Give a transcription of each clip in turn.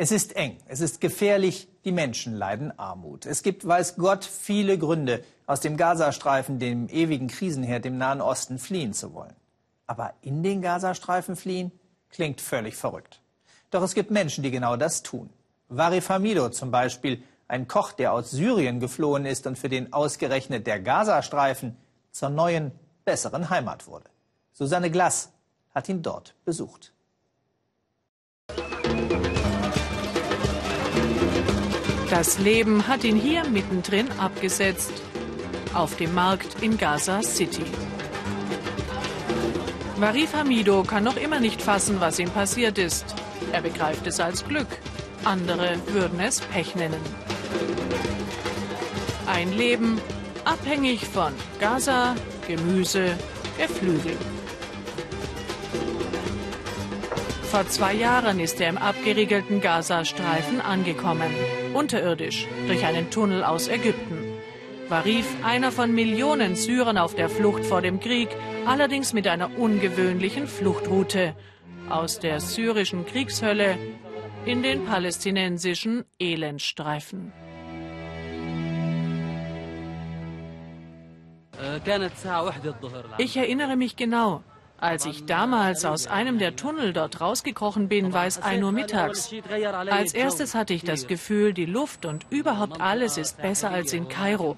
Es ist eng, es ist gefährlich, die Menschen leiden Armut. Es gibt, weiß Gott, viele Gründe, aus dem Gazastreifen, dem ewigen Krisenherd im Nahen Osten, fliehen zu wollen. Aber in den Gazastreifen fliehen klingt völlig verrückt. Doch es gibt Menschen, die genau das tun. Varif Hamido zum Beispiel, ein Koch, der aus Syrien geflohen ist und für den ausgerechnet der Gazastreifen zur neuen, besseren Heimat wurde. Susanne Glass hat ihn dort besucht. Das Leben hat ihn hier mittendrin abgesetzt. Auf dem Markt in Gaza City. Varif Hamido kann noch immer nicht fassen, was ihm passiert ist. Er begreift es als Glück. Andere würden es Pech nennen. Ein Leben abhängig von Gaza, Gemüse, Geflügel. Vor zwei Jahren ist er im abgeriegelten Gazastreifen angekommen. Unterirdisch, durch einen Tunnel aus Ägypten. Warif einer von Millionen Syrern auf der Flucht vor dem Krieg, allerdings mit einer ungewöhnlichen Fluchtroute. Aus der syrischen Kriegshölle in den palästinensischen Elendstreifen. Ich erinnere mich genau. Als ich damals aus einem der Tunnel dort rausgekrochen bin, war es 1 Uhr mittags. Als erstes hatte ich das Gefühl, die Luft und überhaupt alles ist besser als in Kairo.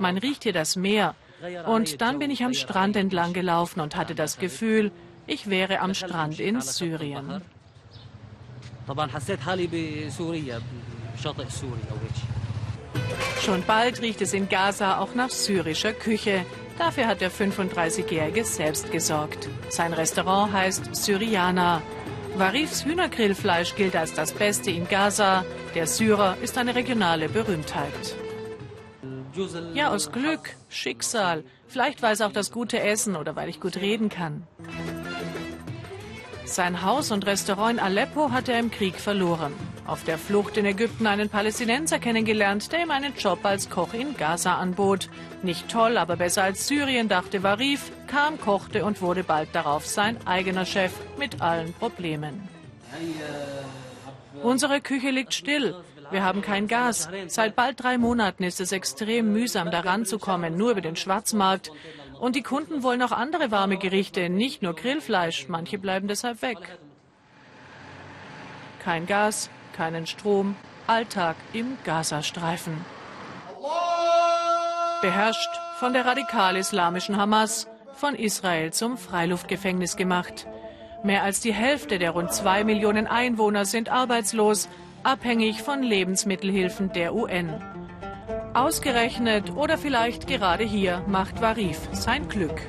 Man riecht hier das Meer. Und dann bin ich am Strand entlang gelaufen und hatte das Gefühl, ich wäre am Strand in Syrien. Schon bald riecht es in Gaza auch nach syrischer Küche. Dafür hat der 35-Jährige selbst gesorgt. Sein Restaurant heißt Syriana. Warifs Hühnergrillfleisch gilt als das Beste in Gaza. Der Syrer ist eine regionale Berühmtheit. Ja, aus Glück, Schicksal. Vielleicht war es auch das gute Essen oder weil ich gut reden kann. Sein Haus und Restaurant in Aleppo hat er im Krieg verloren. Auf der Flucht in Ägypten einen Palästinenser kennengelernt, der ihm einen Job als Koch in Gaza anbot. Nicht toll, aber besser als Syrien, dachte Warif, kam, kochte und wurde bald darauf sein eigener Chef mit allen Problemen. Unsere Küche liegt still. Wir haben kein Gas. Seit bald drei Monaten ist es extrem mühsam, daran zu kommen, nur über den Schwarzmarkt. Und die Kunden wollen auch andere warme Gerichte, nicht nur Grillfleisch. Manche bleiben deshalb weg. Kein Gas, keinen Strom, Alltag im Gazastreifen. Beherrscht von der radikal-islamischen Hamas, von Israel zum Freiluftgefängnis gemacht. Mehr als die Hälfte der rund zwei Millionen Einwohner sind arbeitslos, abhängig von Lebensmittelhilfen der UN. Ausgerechnet oder vielleicht gerade hier macht Warif sein Glück.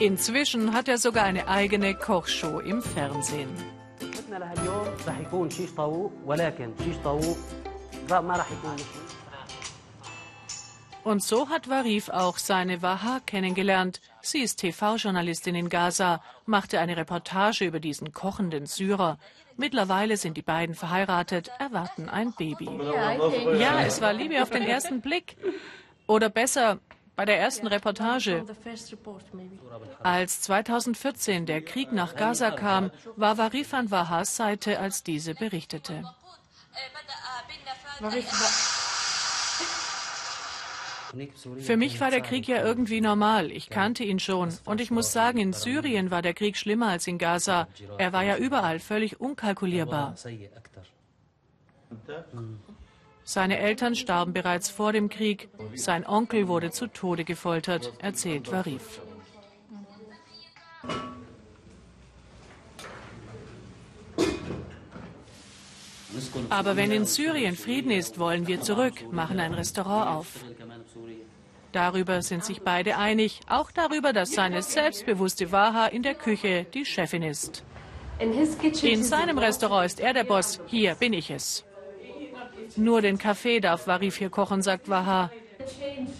Inzwischen hat er sogar eine eigene Kochshow im Fernsehen. Und so hat Warif auch seine Waha kennengelernt. Sie ist TV-Journalistin in Gaza, machte eine Reportage über diesen kochenden Syrer. Mittlerweile sind die beiden verheiratet, erwarten ein Baby. Ja, es war Liebe auf den ersten Blick. Oder besser, bei der ersten Reportage. Als 2014 der Krieg nach Gaza kam, war Warifan Wahas Seite, als diese berichtete. Für mich war der Krieg ja irgendwie normal. Ich kannte ihn schon. Und ich muss sagen, in Syrien war der Krieg schlimmer als in Gaza. Er war ja überall völlig unkalkulierbar. Seine Eltern starben bereits vor dem Krieg. Sein Onkel wurde zu Tode gefoltert, erzählt Warif. Aber wenn in Syrien Frieden ist, wollen wir zurück, machen ein Restaurant auf. Darüber sind sich beide einig, auch darüber, dass seine selbstbewusste Waha in der Küche die Chefin ist. In seinem Restaurant ist er der Boss, hier bin ich es. Nur den Kaffee darf Warif hier kochen, sagt Waha.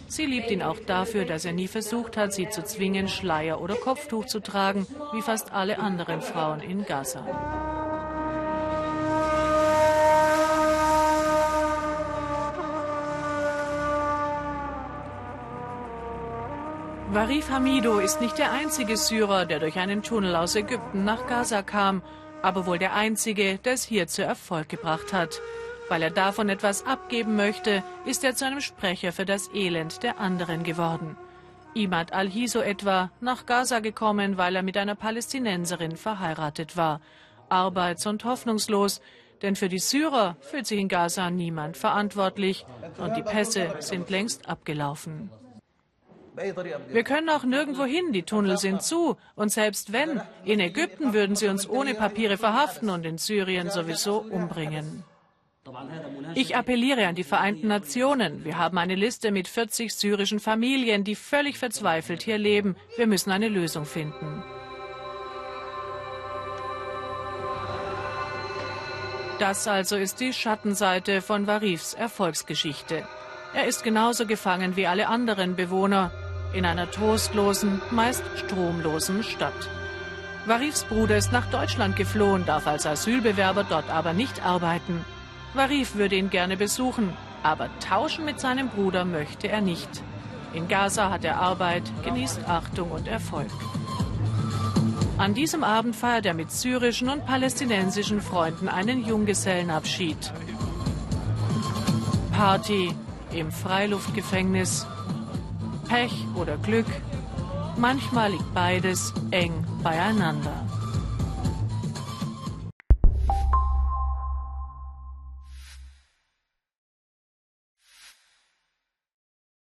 Sie liebt ihn auch dafür, dass er nie versucht hat, sie zu zwingen, Schleier oder Kopftuch zu tragen, wie fast alle anderen Frauen in Gaza. Warif Hamido ist nicht der einzige Syrer, der durch einen Tunnel aus Ägypten nach Gaza kam. aber wohl der einzige, der es hier zu Erfolg gebracht hat. Weil er davon etwas abgeben möchte, ist er zu einem Sprecher für das Elend der anderen geworden. Imad al-Hiso etwa nach Gaza gekommen, weil er mit einer Palästinenserin verheiratet war. Arbeits- und hoffnungslos, denn für die Syrer fühlt sich in Gaza niemand verantwortlich und die Pässe sind längst abgelaufen. Wir können auch nirgendwo hin, die Tunnel sind zu. Und selbst wenn, in Ägypten würden sie uns ohne Papiere verhaften und in Syrien sowieso umbringen. Ich appelliere an die Vereinten Nationen. Wir haben eine Liste mit 40 syrischen Familien, die völlig verzweifelt hier leben. Wir müssen eine Lösung finden. Das also ist die Schattenseite von Warifs Erfolgsgeschichte. Er ist genauso gefangen wie alle anderen Bewohner in einer trostlosen, meist stromlosen Stadt. Warifs Bruder ist nach Deutschland geflohen, darf als Asylbewerber dort aber nicht arbeiten. Warif würde ihn gerne besuchen, aber tauschen mit seinem Bruder möchte er nicht. In Gaza hat er Arbeit, genießt Achtung und Erfolg. An diesem Abend feiert er mit syrischen und palästinensischen Freunden einen Junggesellenabschied. Party im Freiluftgefängnis Pech oder Glück, manchmal liegt beides eng beieinander.